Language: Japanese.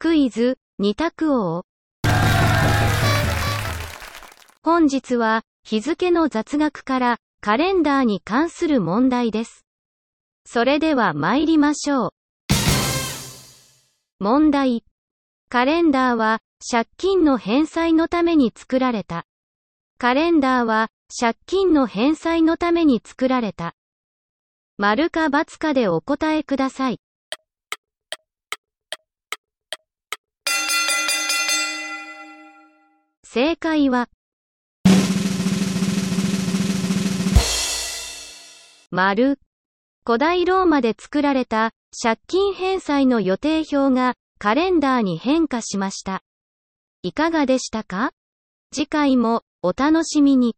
クイズ、二択王。本日は、日付の雑学から、カレンダーに関する問題です。それでは参りましょう。問題。カレンダーは、借金の返済のために作られた。カレンダーは、借金の返済のために作られた。丸か×かでお答えください。正解は、丸。古代ローマで作られた借金返済の予定表がカレンダーに変化しました。いかがでしたか？次回もお楽しみに。